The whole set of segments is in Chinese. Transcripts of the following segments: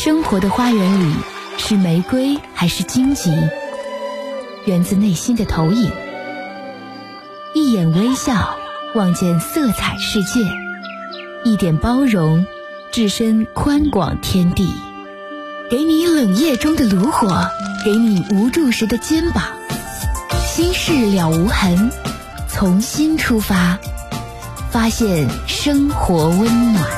生活的花园里是玫瑰还是荆棘？源自内心的投影。一眼微笑，望见色彩世界；一点包容，置身宽广天地。给你冷夜中的炉火，给你无助时的肩膀。心事了无痕，从心出发，发现生活温暖。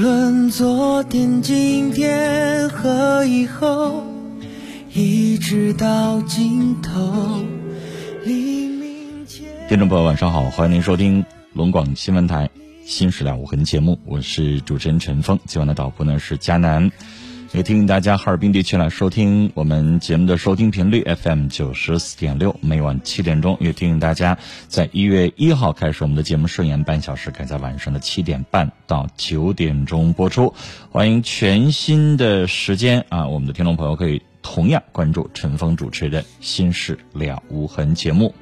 论昨天、今天和以后，一直到尽头。听众朋友，晚上好，欢迎您收听龙广新闻台《新事了无痕》节目，我是主持人陈峰。今晚的导播呢是佳楠。也提醒大家，哈尔滨地区来收听我们节目的收听频率 FM 九十四点六，每晚七点钟。也提醒大家，在一月一号开始，我们的节目顺延半小时，改在晚上的七点半到九点钟播出。欢迎全新的时间啊，我们的听众朋友可以同样关注陈峰主持的《心事了无痕》节目。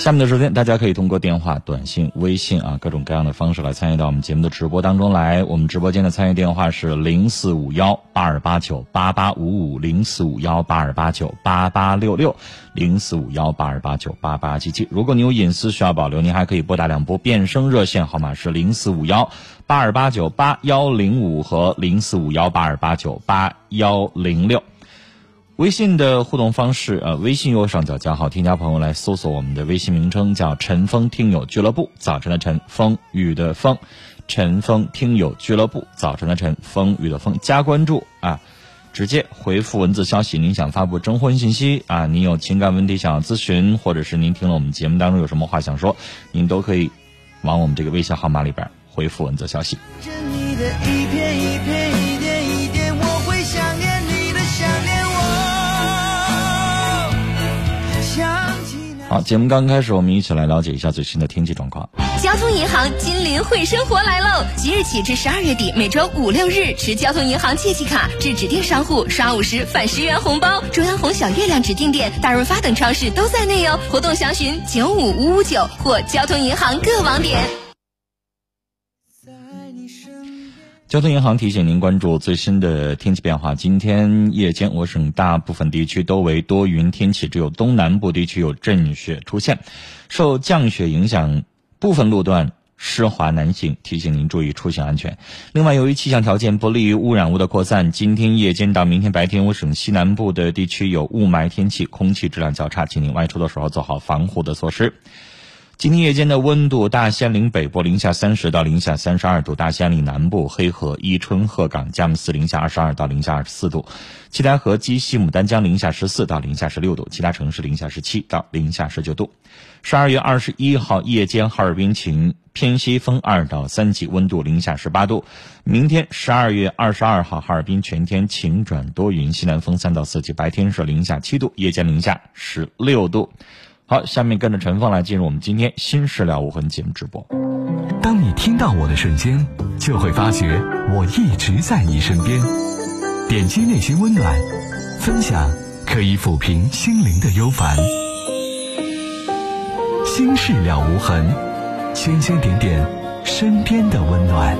下面的时间，大家可以通过电话、短信、微信啊各种各样的方式来参与到我们节目的直播当中来。我们直播间的参与电话是零四五幺八二八九八八五五零四五幺八二八九八八六六零四五幺八二八九八八七七。如果你有隐私需要保留，您还可以拨打两拨变声热线号码是零四五幺八二八九八幺零五和零四五幺八二八九八幺零六。微信的互动方式，呃，微信右上角加号，添加朋友来搜索我们的微信名称，叫“陈峰听友俱乐部”。早晨的晨，风雨的风，陈峰听友俱乐部。早晨的晨，风雨的风，加关注啊！直接回复文字消息，您想发布征婚信息啊？您有情感问题想要咨询，或者是您听了我们节目当中有什么话想说，您都可以往我们这个微信号码里边回复文字消息。好，节目刚开始，我们一起来了解一下最新的天气状况。交通银行金林会生活来喽！即日起至十二月底，每周五六日持交通银行借记卡至指定商户刷五十返十元红包。中央红小月亮指定店、大润发等超市都在内哦。活动详询九五五五九或交通银行各网点。交通银行提醒您关注最新的天气变化。今天夜间，我省大部分地区都为多云天气，只有东南部地区有阵雪出现。受降雪影响，部分路段湿滑难行，提醒您注意出行安全。另外，由于气象条件不利于污染物的扩散，今天夜间到明天白天，我省西南部的地区有雾霾天气，空气质量较差，请您外出的时候做好防护的措施。今天夜间的温度，大兴安岭北部零下三十到零下三十二度，大兴安岭南部、黑河、伊春、鹤岗、佳木斯零下二十二到零下二十四度，七台河、鸡西、牡丹江零下十四到零下十六度，其他城市零下十七到零下十九度。十二月二十一号夜间，哈尔滨晴，偏西风二到三级，温度零下十八度。明天十二月二十二号，哈尔滨全天晴转多云，西南风三到四级，白天是零下七度，夜间零下十六度。好，下面跟着陈峰来进入我们今天新事了无痕节目直播。当你听到我的瞬间，就会发觉我一直在你身边。点击内心温暖，分享可以抚平心灵的忧烦。心事了无痕，圈圈点点身边的温暖。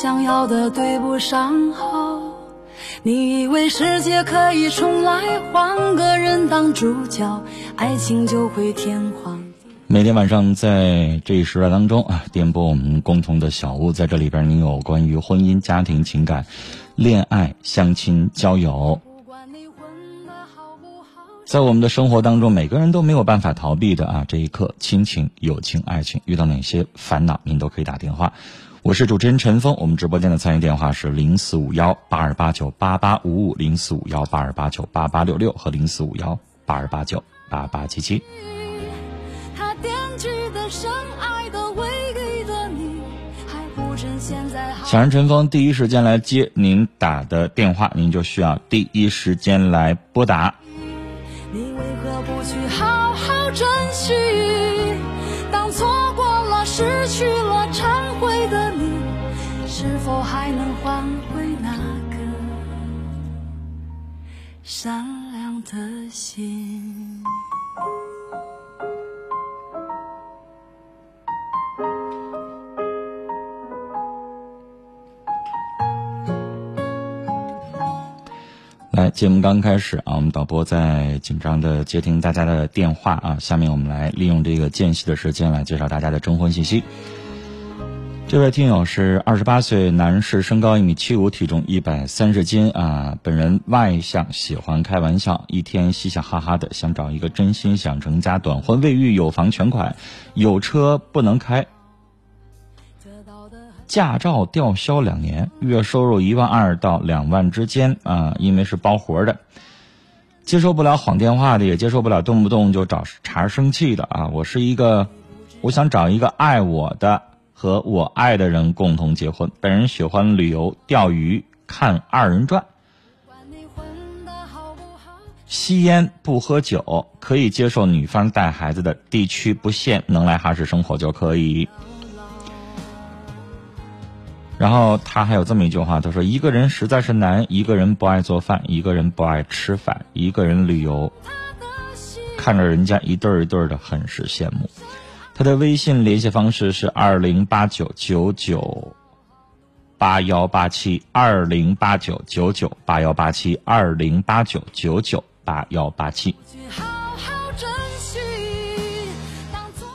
想要的对不上号。你以为世界可以重来，换个人当主角，爱情就会天荒。每天晚上在这一时段当中啊，点播我们共同的小屋，在这里边，您有关于婚姻、家庭、情感、恋爱、相亲、交友，在我们的生活当中，每个人都没有办法逃避的啊。这一刻，亲情、友情、爱情，遇到哪些烦恼，您都可以打电话。我是主持人陈峰，我们直播间的参与电话是零四五幺八二八九八八五五、零四五幺八二八九八八六六和零四五幺八二八九八八七七。想让陈峰第一时间来接您打的电话，您就需要第一时间来拨打。你为何不去好好珍惜？当错过了、失去了、是否还能换回那个善良的心？来，节目刚开始啊，我们导播在紧张的接听大家的电话啊。下面我们来利用这个间隙的时间来介绍大家的征婚信息。这位听友是二十八岁男士，身高一米七五，体重一百三十斤啊。本人外向，喜欢开玩笑，一天嘻嘻哈哈的，想找一个真心想成家、短婚未育、有房全款、有车不能开。驾照吊销两年，月收入一万二到两万之间啊，因为是包活的，接受不了晃电话的，也接受不了动不动就找茬生气的啊。我是一个，我想找一个爱我的和我爱的人共同结婚。本人喜欢旅游、钓鱼、看二人转，吸烟不喝酒，可以接受女方带孩子的地区不限，能来哈市生活就可以。然后他还有这么一句话，他说：“一个人实在是难，一个人不爱做饭，一个人不爱吃饭，一个人旅游，看着人家一对儿一对儿的，很是羡慕。”他的微信联系方式是二零八九九九八幺八七二零八九九九八幺八七二零八九九九八幺八七。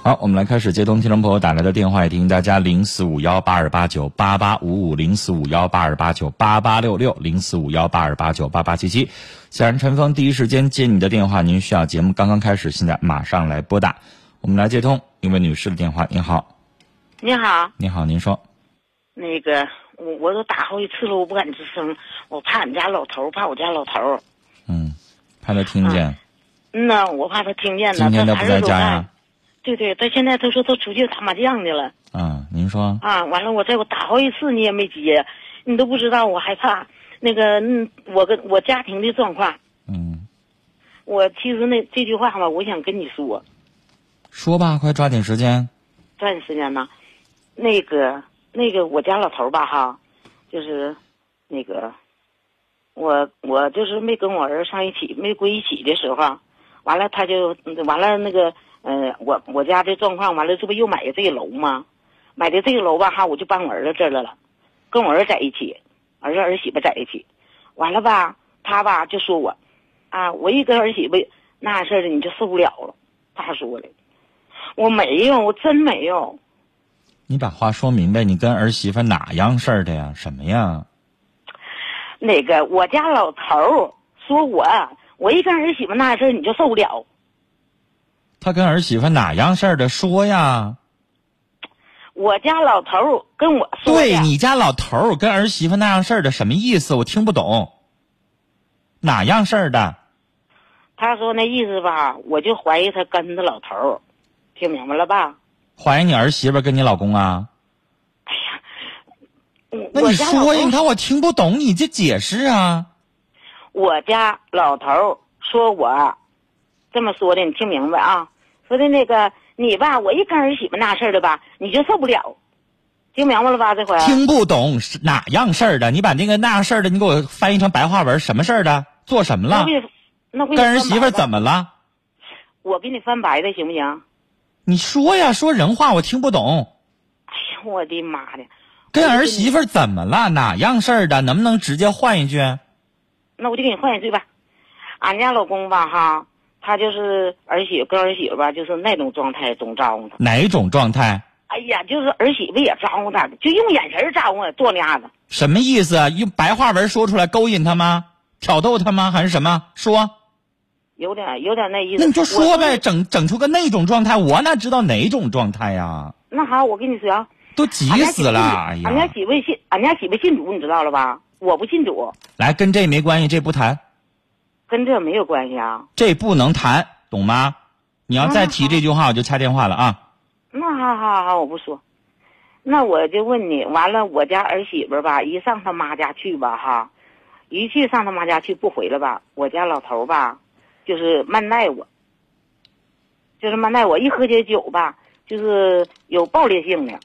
好，我们来开始接通听众朋友打来的电话，也听大家零四五幺八二八九八八五五零四五幺八二八九八八六六零四五幺八二八九八八七七。想让陈峰第一时间接你的电话，您需要节目刚刚开始，现在马上来拨打。我们来接通一位女士的电话。您好，你好，你好，您说。那个，我我都打好几次了，我不敢吱声，我怕俺家老头，怕我家老头。嗯，怕他听见。嗯呐，我怕他听见了。今天他不在家呀？对对，他现在他说他出去打麻将去了。啊，您说。啊，完了，我在我打好几次你也没接，你都不知道，我害怕。那个，嗯，我跟我家庭的状况。嗯。我其实那这句话吧，我想跟你说。说吧，快抓紧时间。抓紧时间呢，那个那个我家老头吧哈，就是那个我我就是没跟我儿上一起，没归一起的时候，完了他就完了那个。嗯，我我家这状况完了，这不又买的这个楼吗？买的这个楼吧哈，我就搬我儿子这儿来了，跟我儿子在一起，儿子儿媳妇在一起，完了吧，他吧就说我，啊，我一跟儿媳妇那事儿的你就受不了了，他说的，我没有，我真没有。你把话说明白，你跟儿媳妇哪样事儿的呀？什么呀？那个我家老头儿说我，我一跟儿媳妇那事儿你就受不了。他跟儿媳妇哪样事儿的？说呀！我家老头儿跟我说。对你家老头儿跟儿媳妇那样事儿的什么意思？我听不懂。哪样事儿的？他说那意思吧，我就怀疑他跟着老头听明白了吧？怀疑你儿媳妇跟你老公啊？哎呀，那你说呀？你看我听不懂，你这解释啊！我家老头说我这么说的，你听明白啊？说的那个你吧，我一跟儿媳妇那事儿的吧，你就受不了，听明白了吧？这回听不懂是哪样事儿的？你把那个那样事儿的，你给我翻译成白话文，什么事儿的？做什么了？那跟儿媳妇怎么了？我给你翻白的行不行？你说呀，说人话我听不懂。哎呀，我的妈的！跟儿媳妇儿怎么了？哪样事儿的？能不能直接换一句？那我就给你换一句吧。俺家老公吧，哈，他就是儿媳妇跟儿媳妇吧，就是那种状态，总招呼他。哪种状态？哎呀，就是儿媳妇也招呼他，就用眼神招呼他，做那样子。什么意思啊？用白话文说出来勾引他吗？挑逗他吗？还是什么？说。有点有点那意思。那你就说呗，整整出个那种状态，我哪知道哪种状态呀？那好，我跟你说啊，都急死了！哎呀，俺家媳妇信，俺家媳妇信主，你知道了吧？我不信主。来，跟这没关系，这不谈。跟这没有关系啊。这不能谈，懂吗？你要再提这句话，我就掐电话了啊。那好好好，我不说。那我就问你，完了，我家儿媳妇吧，一上他妈家去吧，哈，一去上他妈家去不回来吧，我家老头吧。就是慢待我，就是慢待我。一喝些酒吧，就是有暴烈性的。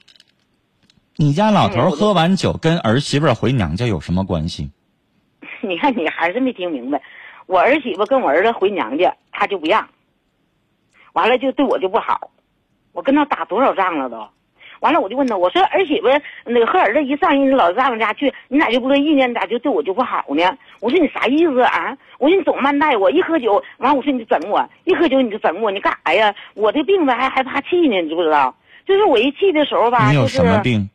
你家老头喝完酒跟儿媳妇回娘家有什么关系？你看你还是没听明白。我儿媳妇跟我儿子回娘家，他就不让。完了就对我就不好，我跟他打多少仗了都。完了，我就问他，我说儿媳妇那个和儿子一上人老丈人家去，你咋就不乐意呢？你咋就对我就不好呢？我说你啥意思啊？我说你总慢待我，一喝酒完，我说你就整我，一喝酒你就整我，你干啥呀？我这病吧还还怕气呢，你知不知道？就是我一气的时候吧，你有什么病？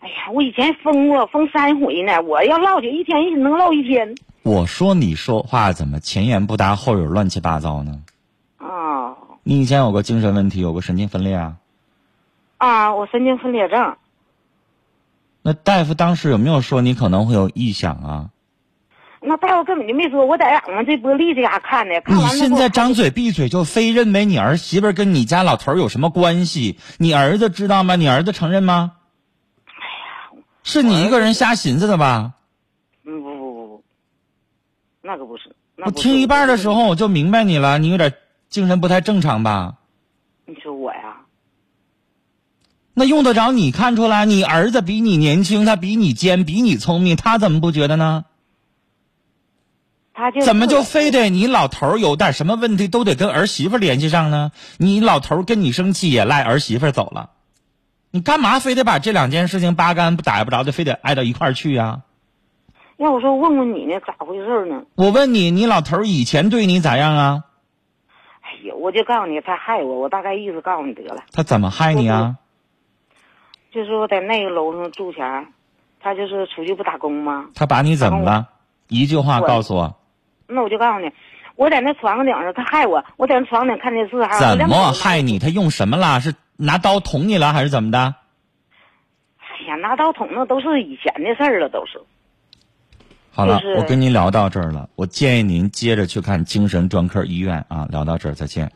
哎呀，我以前疯过，疯三回呢。我要唠去，一天一能唠一天。我说你说话怎么前言不搭后语，乱七八糟呢？啊！你以前有个精神问题，有个神经分裂啊？啊，我神经分裂症。那大夫当时有没有说你可能会有异响啊？那大夫根本就没说，我在俺们这玻璃这嘎看的。你现在张嘴闭嘴就非认为你儿媳妇跟你家老头有什么关系？你儿子知道吗？你儿子承认吗？哎呀，是你一个人瞎寻思的吧？嗯，不不不不，那可不是。我听一半的时候我就明白你了，你有点精神不太正常吧？你说我呀？那用得着你看出来？你儿子比你年轻，他比你尖，比你聪明，他怎么不觉得呢？他就怎么就非得你老头有点什么问题都得跟儿媳妇联系上呢？你老头跟你生气也赖儿媳妇走了，你干嘛非得把这两件事情八竿不打不着的非得挨到一块儿去呀？要我说问问你呢，咋回事呢？我问你，你老头以前对你咋样啊？哎呀，我就告诉你，他害我，我大概意思告诉你得了。他怎么害你啊？就是我在那个楼上住前，他就是出去不打工吗？他把你怎么了？一句话告诉我。那我就告诉你，我在那床顶上，他害我。我在那床顶看电视，还怎么害你？他用什么了？是拿刀捅你了，还是怎么的？哎呀，拿刀捅那都是以前的事儿了，都是。好了，我跟您聊到这儿了。我建议您接着去看精神专科医院啊。聊到这儿，再见。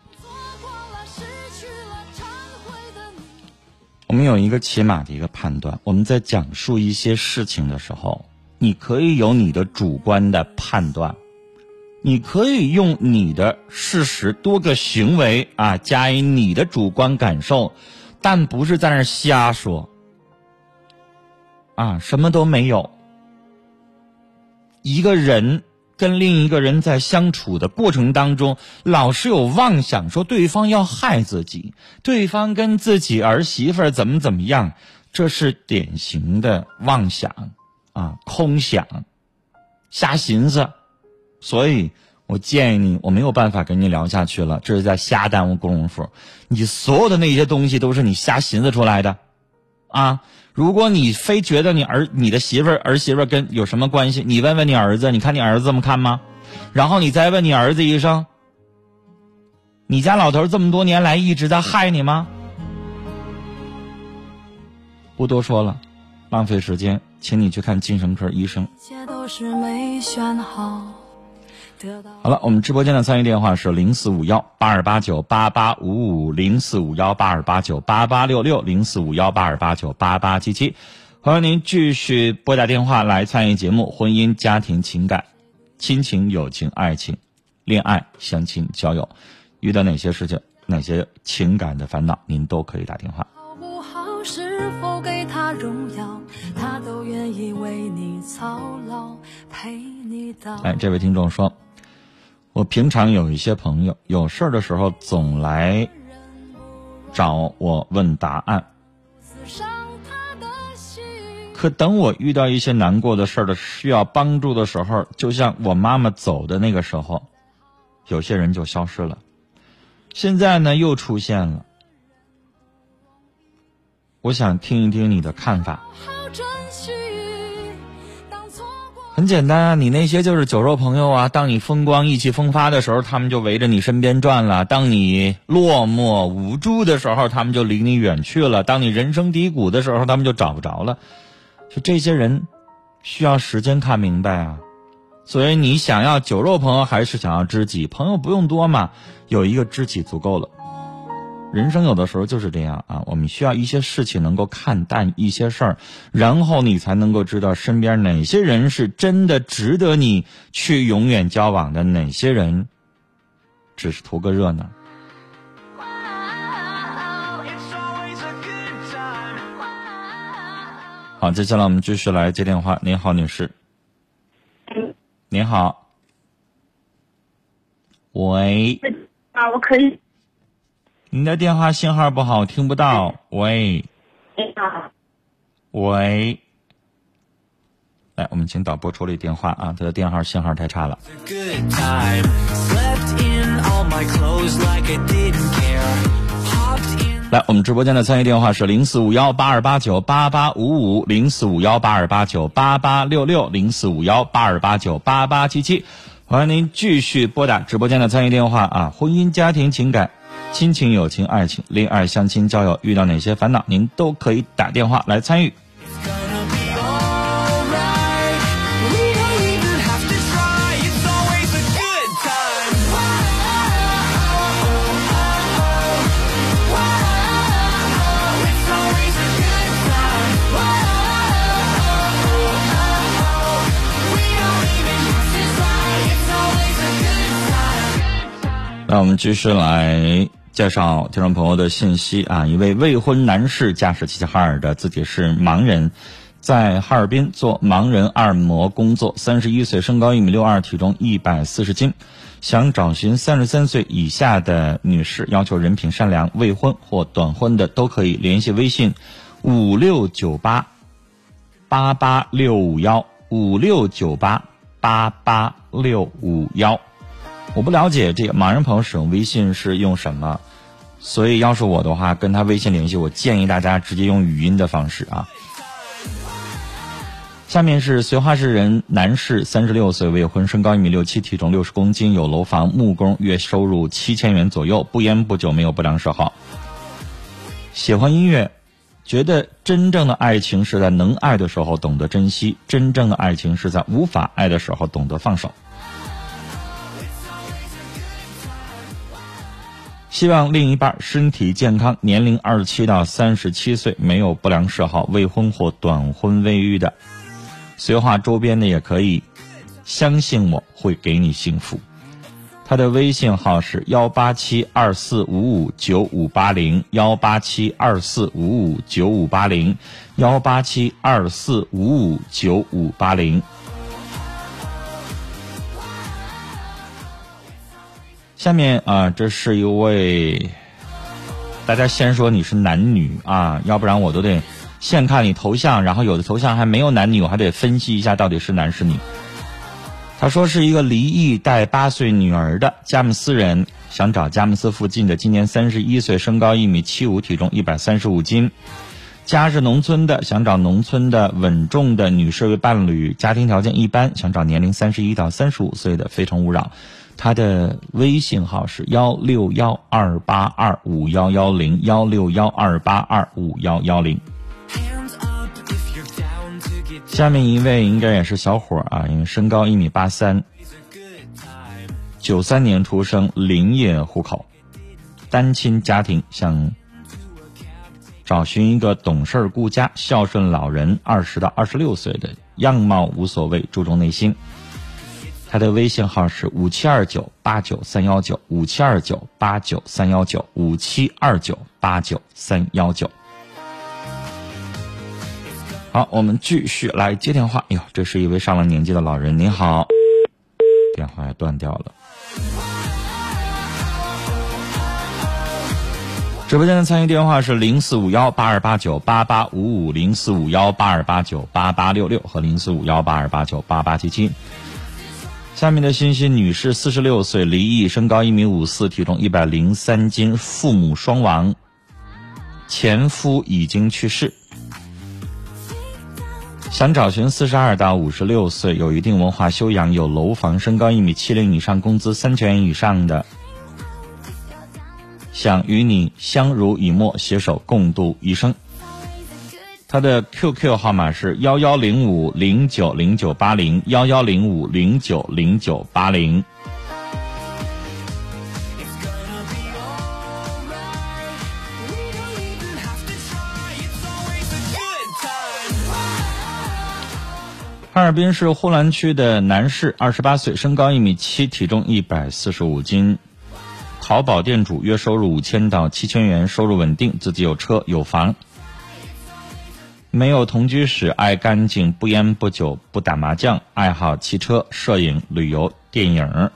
我们有一个起码的一个判断，我们在讲述一些事情的时候，你可以有你的主观的判断，你可以用你的事实多个行为啊加以你的主观感受，但不是在那瞎说，啊，什么都没有。一个人。跟另一个人在相处的过程当中，老是有妄想，说对方要害自己，对方跟自己儿媳妇怎么怎么样，这是典型的妄想，啊，空想，瞎寻思。所以我建议你，我没有办法跟你聊下去了，这是在瞎耽误功夫。你所有的那些东西都是你瞎寻思出来的，啊。如果你非觉得你儿你的媳妇儿儿媳妇儿跟有什么关系，你问问你儿子，你看你儿子这么看吗？然后你再问你儿子一声，你家老头这么多年来一直在害你吗？不多说了，浪费时间，请你去看精神科医生。一切都是没选好好了，我们直播间的参与电话是零四五幺八二八九八八五五零四五幺八二八九八八六六零四五幺八二八九八八七七，欢迎您继续拨打电话来参与节目。婚姻、家庭、情感、亲情、友情、爱情、恋爱、相亲、交友，遇到哪些事情、哪些情感的烦恼，您都可以打电话。是否给他荣耀？他都愿意为你操劳，陪你到。哎，这位听众说。我平常有一些朋友，有事儿的时候总来找我问答案。可等我遇到一些难过的事儿的需要帮助的时候，就像我妈妈走的那个时候，有些人就消失了。现在呢，又出现了。我想听一听你的看法。很简单啊，你那些就是酒肉朋友啊。当你风光意气风发的时候，他们就围着你身边转了；当你落寞无助的时候，他们就离你远去了；当你人生低谷的时候，他们就找不着了。就这些人，需要时间看明白啊。所以你想要酒肉朋友还是想要知己？朋友不用多嘛，有一个知己足够了。人生有的时候就是这样啊，我们需要一些事情能够看淡一些事儿，然后你才能够知道身边哪些人是真的值得你去永远交往的，哪些人只是图个热闹。好，接下来我们继续来接电话。您好，女士。您好。喂。啊，我可以。您的电话信号不好，听不到。喂，你好。喂，来，我们请导播处理电话啊，他的电话信号太差了。来，我们直播间的参与电话是零四五幺八二八九八八五五零四五幺八二八九八八六六零四五幺八二八九八八七七，欢迎您继续拨打直播间的参与电话啊，婚姻家庭情感。亲情、友情、爱情、恋爱、相亲、交友，遇到哪些烦恼，您都可以打电话来参与。那我们继续来。介绍听众朋友的信息啊，一位未婚男士驾驶齐齐哈尔的，自己是盲人，在哈尔滨做盲人按摩工作，三十一岁，身高一米六二，体重一百四十斤，想找寻三十三岁以下的女士，要求人品善良，未婚或短婚的都可以联系微信五六九八八八六五幺五六九八八八六五幺。我不了解这个盲人朋友使用微信是用什么，所以要是我的话，跟他微信联系，我建议大家直接用语音的方式啊。下面是绥化市人男士，三十六岁，未婚，身高一米六七，体重六十公斤，有楼房，木工，月收入七千元左右，不烟不酒，没有不良嗜好，喜欢音乐，觉得真正的爱情是在能爱的时候懂得珍惜，真正的爱情是在无法爱的时候懂得放手。希望另一半身体健康，年龄二十七到三十七岁，没有不良嗜好，未婚或短婚未育的，绥化周边的也可以。相信我会给你幸福。他的微信号是幺八七二四五五九五八零幺八七二四五五九五八零幺八七二四五五九五八零。下面啊，这是一位，大家先说你是男女啊，要不然我都得先看你头像，然后有的头像还没有男女，我还得分析一下到底是男是女。他说是一个离异带八岁女儿的佳木斯人，想找佳木斯附近的，今年三十一岁，身高一米七五，体重一百三十五斤，家是农村的，想找农村的稳重的女士为伴侣，家庭条件一般，想找年龄三十一到三十五岁的，非诚勿扰。他的微信号是幺六幺二八二五幺幺零幺六幺二八二五幺幺零。下面一位应该也是小伙啊，因为身高一米八三，九三年出生，林业户口，单亲家庭，想找寻一个懂事顾家、孝顺老人，二十到二十六岁的，样貌无所谓，注重内心。他的微信号是五七二九八九三幺九五七二九八九三幺九五七二九八九三幺九。好，我们继续来接电话。哎呦，这是一位上了年纪的老人，您好，电话断掉了。直播间的参与电话是零四五幺八二八九八八五五零四五幺八二八九八八六六和零四五幺八二八九八八七七。下面的信息：女士，四十六岁，离异，身高一米五四，体重一百零三斤，父母双亡，前夫已经去世。想找寻四十二到五十六岁，有一定文化修养，有楼房，身高一米七零以上，工资三千元以上的，想与你相濡以沫，携手共度一生。他的 QQ 号码是幺幺零五零九零九八零幺幺零五零九零九八零。哈尔滨市呼兰区的男士，二十八岁，身高一米七，体重一百四十五斤，淘宝店主，月收入五千到七千元，收入稳定，自己有车有房，没有同居史，爱干净，不烟不酒不打麻将，爱好骑车、摄影、旅游、电影，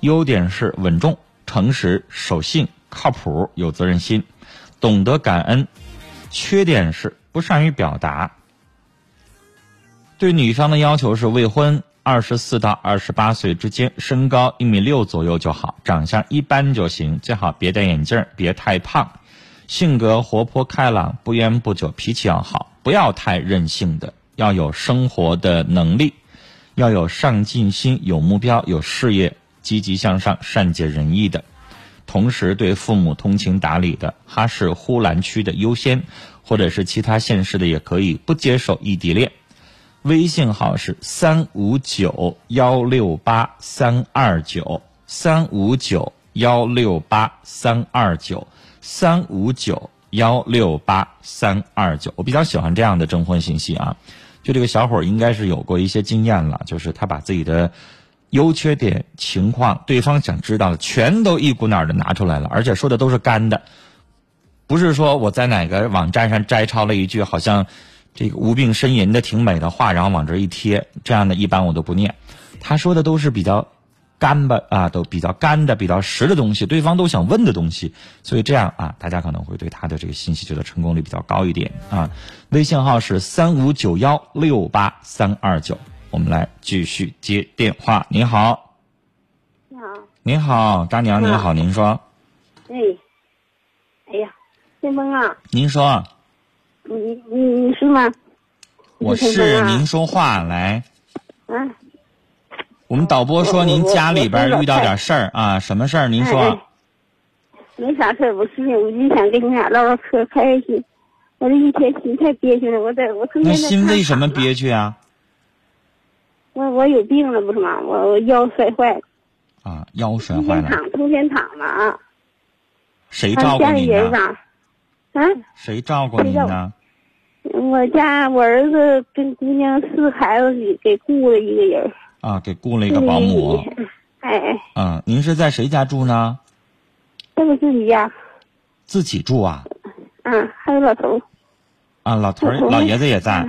优点是稳重、诚实、守信、靠谱、有责任心，懂得感恩，缺点是不善于表达。对女方的要求是未婚，二十四到二十八岁之间，身高一米六左右就好，长相一般就行，最好别戴眼镜，别太胖，性格活泼开朗，不烟不酒，脾气要好，不要太任性的，要有生活的能力，要有上进心，有目标，有事业，积极向上，善解人意的，同时对父母通情达理的，哈市呼兰区的优先，或者是其他县市的也可以，不接受异地恋。微信号是三五九幺六八三二九三五九幺六八三二九三五九幺六八三二九。我比较喜欢这样的征婚信息啊，就这个小伙儿应该是有过一些经验了，就是他把自己的优缺点、情况，对方想知道的全都一股脑的拿出来了，而且说的都是干的，不是说我在哪个网站上摘抄了一句好像。这个无病呻吟的挺美的话，然后往这一贴，这样的一般我都不念。他说的都是比较干巴啊，都比较干的、比较实的东西，对方都想问的东西，所以这样啊，大家可能会对他的这个信息觉得成功率比较高一点啊。微信号是三五九幺六八三二九，我们来继续接电话。你好，你好，你好，大娘，您好，您说，哎，哎呀，先锋啊，您说，你你你是吗？我是您说话来。啊，我们导播说您家里边遇到点事儿啊，什么事儿？您说。没啥事儿，不是，我就想跟你俩唠唠嗑，开开心。我这一天心太憋屈了，我在我成那天在心为什么憋屈啊？我我有病了不是吗？我我腰摔坏了，啊，腰摔坏了，天躺，成天躺了啊。谁照顾你呢？啊，谁照顾您呢？我家我儿子跟姑娘四孩子给给雇了一个人，啊，给雇了一个保姆。哎哎，啊，您是在谁家住呢？这不自己家，自己住啊？嗯，还有老头，啊，老头儿、老爷子也在。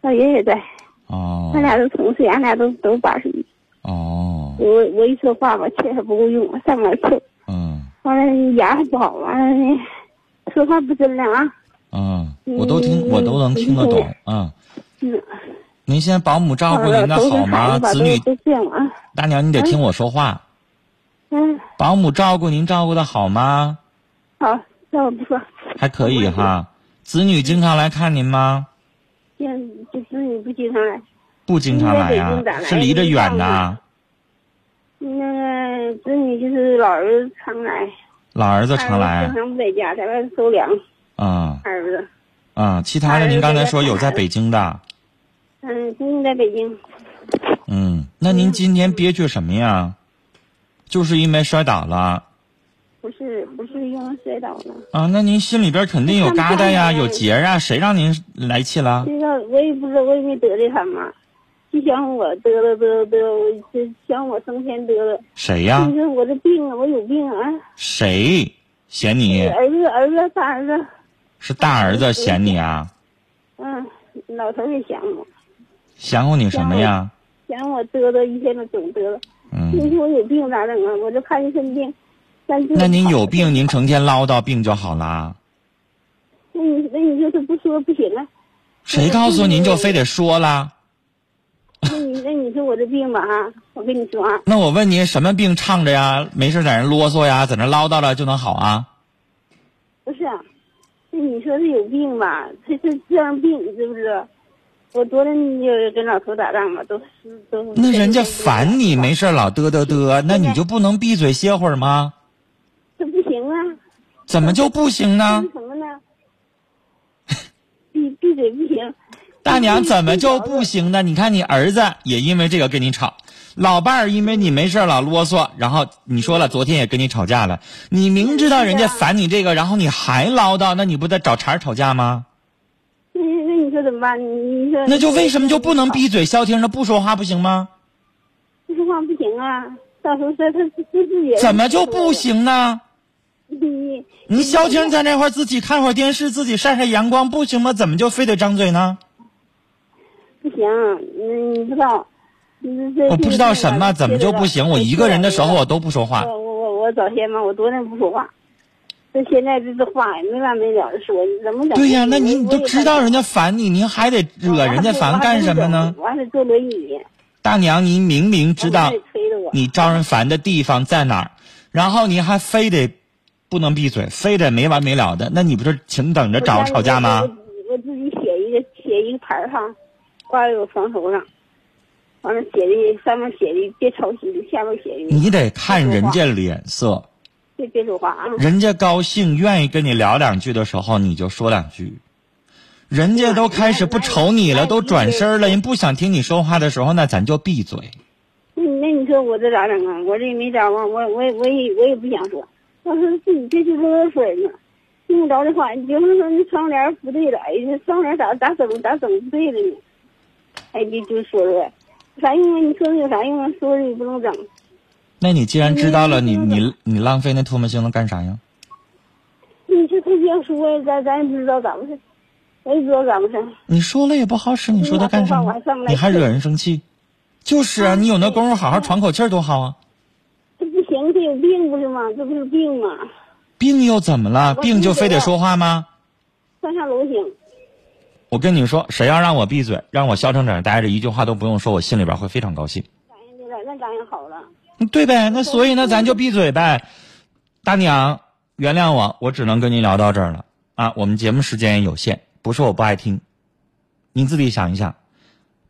老爷也在，哦俺俩是同岁，俺俩都都八十一。哦，我我一说话吧，气还不够用，上不了气。嗯完了牙还不好，完了呢，说话不真亮啊。嗯，我都听，我都能听得懂。嗯，嗯，您现在保姆照顾您的好吗？子女都都这样啊。大娘，你得听我说话。嗯，保姆照顾您照顾的好吗？好，那我不说。还可以哈。子女经常来看您吗？子女不经常来，不经常来呀你在北京咋，来是离着远呐。那个子女就是老儿子常来，老儿子常来经常不在家，在外头收粮。啊儿子，啊，其他的您刚才说有在北京的，嗯，姑娘在北京。嗯，那您今天憋屈什么呀？就是因为摔倒了不是不是因为摔倒了，啊？那您心里边肯定有疙瘩呀，有结啊，谁让您来气了？这个我也不知道，我也没得罪他嘛，就想我得了得了得了，我就想我成天得了。谁呀就是我这病啊，我有病啊！谁嫌你？儿子儿子大儿子，是大儿子嫌你啊？嗯，老头也嫌我，嫌我你什么呀？嫌我得了，一天都总得了。你嗯说我有病咋整啊？我这看一身病，但是那您有病，您成天唠叨，病就好啦。那你那你就是不说不行啊？谁告诉您就非得说啦？那你那你说我这病吧啊，我跟你说啊，那我问您，什么病唱着呀？没事在那啰嗦呀，在那唠叨了就能好啊？不是啊，那你说是有病吧？这是这样病，知不是？我多少年就跟老头打仗嘛，都是都是。那人家烦你，没事老嘚嘚嘚，那你就不能闭嘴歇会儿吗？这不行啊！怎么就不行呢？什么呢？闭闭嘴不行。大娘怎么就不行呢？你看你儿子也因为这个跟你吵，老伴儿因为你没事老啰嗦，然后你说了昨天也跟你吵架了，你明知道人家烦你这个，然后你还唠叨，那你不得找茬吵架吗？说怎么办？你你说那就为什么就不能闭嘴消停的不说话不行吗？不说话不行啊？到时候他他他自己怎么就不？行呢？你你消停在那块儿自己看会儿电视，自己晒晒阳光不行吗？怎么就非得张嘴呢？不行，你你不知道，这我不知道什么，怎么就不行？我一个人的时候我都不说话。我我我我早先嘛，我多年不说话，这现在这这话也没完没了的说，你怎么整？对呀，那你你都知道人家烦你，您还得惹人家烦干什么呢？我还得坐轮椅，大娘，您明明知道你招人烦的地方在哪儿，然后你还非得不能闭嘴，非得没完没了的，那你不是请等着找吵架吗？我我自己写一个写一个牌儿哈，挂在我床头上，完了写的上面写的别操心，下面写的你得看人家脸色，别别说话啊。人家高兴愿意跟你聊两句的时候，你就说两句。人家都开始不瞅你了，都转身了，人不想听你说话的时候，那咱就闭嘴。那你那你说我这咋整啊？我这也没招啊，我我也我也我也不想说，要是自己这就啰嗦呢，用不着的话，你就是说那窗帘不对了，哎，这窗帘咋咋整咋整不对了呢？哎，你就说说，有啥用啊？你说说有啥用啊？说说也不能整。那你既然知道了，你你你浪费那唾沫星子干啥呀？你这他要说，咱咱也不知道咋回事，我也不知道咋回事。你说了也不好使，你说他干什么我还上不？来你还惹人生气？就是啊，你有那功夫好好喘口气儿多好啊！这不行，这有病不是吗？这不是病吗？病又怎么了？病就非得说话吗？上下楼行。我跟你说，谁要让我闭嘴，让我消停在那待着，一句话都不用说，我心里边会非常高兴。感应对了，那感应好了。嗯对呗，那所以呢，咱就闭嘴呗。大娘，原谅我，我只能跟您聊到这儿了啊。我们节目时间也有限，不是我不爱听，您自己想一想，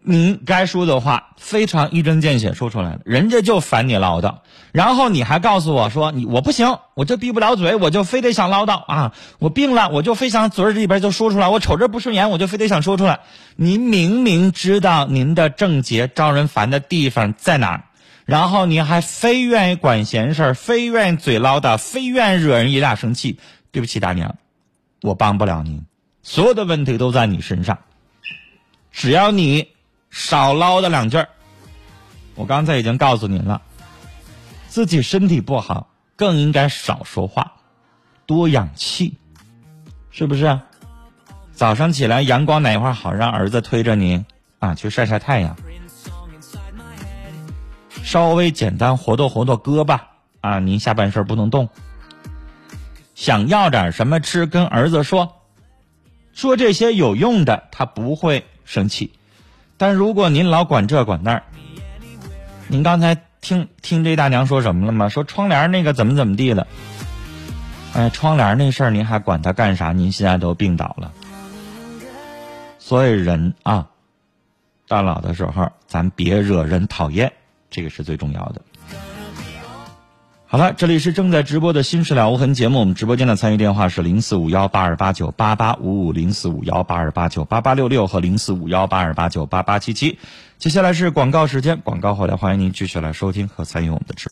您该说的话非常一针见血说出来了，人家就烦你唠叨，然后你还告诉我说你我不行，我就闭不了嘴，我就非得想唠叨啊，我病了，我就非想嘴儿里边就说出来，我瞅着不顺眼，我就非得想说出来。您明明知道您的症结招人烦的地方在哪儿。然后你还非愿意管闲事儿，非愿意嘴唠叨，非愿意惹人爷俩生气。对不起，大娘，我帮不了您，所有的问题都在你身上。只要你少唠叨两句儿，我刚才已经告诉您了，自己身体不好，更应该少说话，多养气，是不是？早上起来阳光哪块好，让儿子推着您啊去晒晒太阳。稍微简单活动活动胳膊啊，您下半身不能动。想要点什么吃，跟儿子说，说这些有用的，他不会生气。但如果您老管这管那儿，您刚才听听这大娘说什么了吗？说窗帘那个怎么怎么地了？哎，窗帘那事儿您还管他干啥？您现在都病倒了。所以人啊，到老的时候，咱别惹人讨厌。这个是最重要的。好了，这里是正在直播的《新事了无痕》节目，我们直播间的参与电话是零四五幺八二八九八八五五、零四五幺八二八九八八六六和零四五幺八二八九八八七七。接下来是广告时间，广告后来欢迎您继续来收听和参与我们的直播。